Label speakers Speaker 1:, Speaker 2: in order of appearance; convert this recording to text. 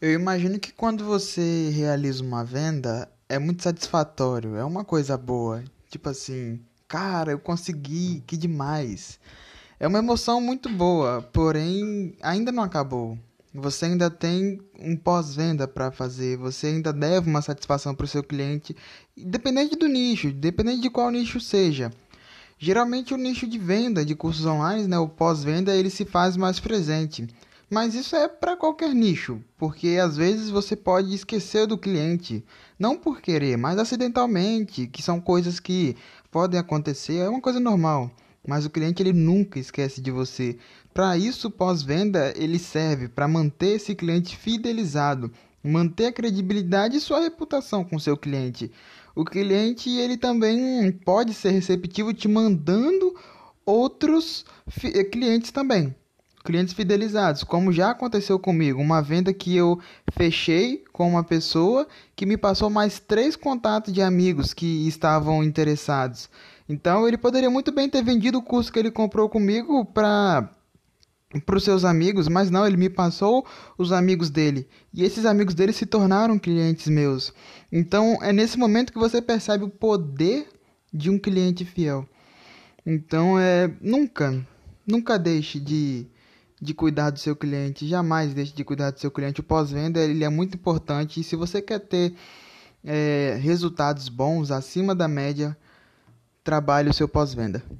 Speaker 1: Eu imagino que quando você realiza uma venda, é muito satisfatório, é uma coisa boa. Tipo assim, cara, eu consegui, que demais. É uma emoção muito boa, porém ainda não acabou. Você ainda tem um pós-venda para fazer, você ainda deve uma satisfação para o seu cliente, independente do nicho, independente de qual nicho seja. Geralmente o nicho de venda de cursos online, né, o pós-venda, ele se faz mais presente. Mas isso é para qualquer nicho, porque às vezes você pode esquecer do cliente, não por querer, mas acidentalmente, que são coisas que podem acontecer, é uma coisa normal. Mas o cliente ele nunca esquece de você. Para isso, pós-venda ele serve para manter esse cliente fidelizado, manter a credibilidade e sua reputação com seu cliente. O cliente ele também pode ser receptivo te mandando outros clientes também clientes fidelizados, como já aconteceu comigo, uma venda que eu fechei com uma pessoa que me passou mais três contatos de amigos que estavam interessados. Então ele poderia muito bem ter vendido o curso que ele comprou comigo para para os seus amigos, mas não, ele me passou os amigos dele. E esses amigos dele se tornaram clientes meus. Então é nesse momento que você percebe o poder de um cliente fiel. Então é nunca, nunca deixe de de cuidar do seu cliente, jamais deixe de cuidar do seu cliente. O pós-venda ele é muito importante e se você quer ter é, resultados bons acima da média, trabalhe o seu pós-venda.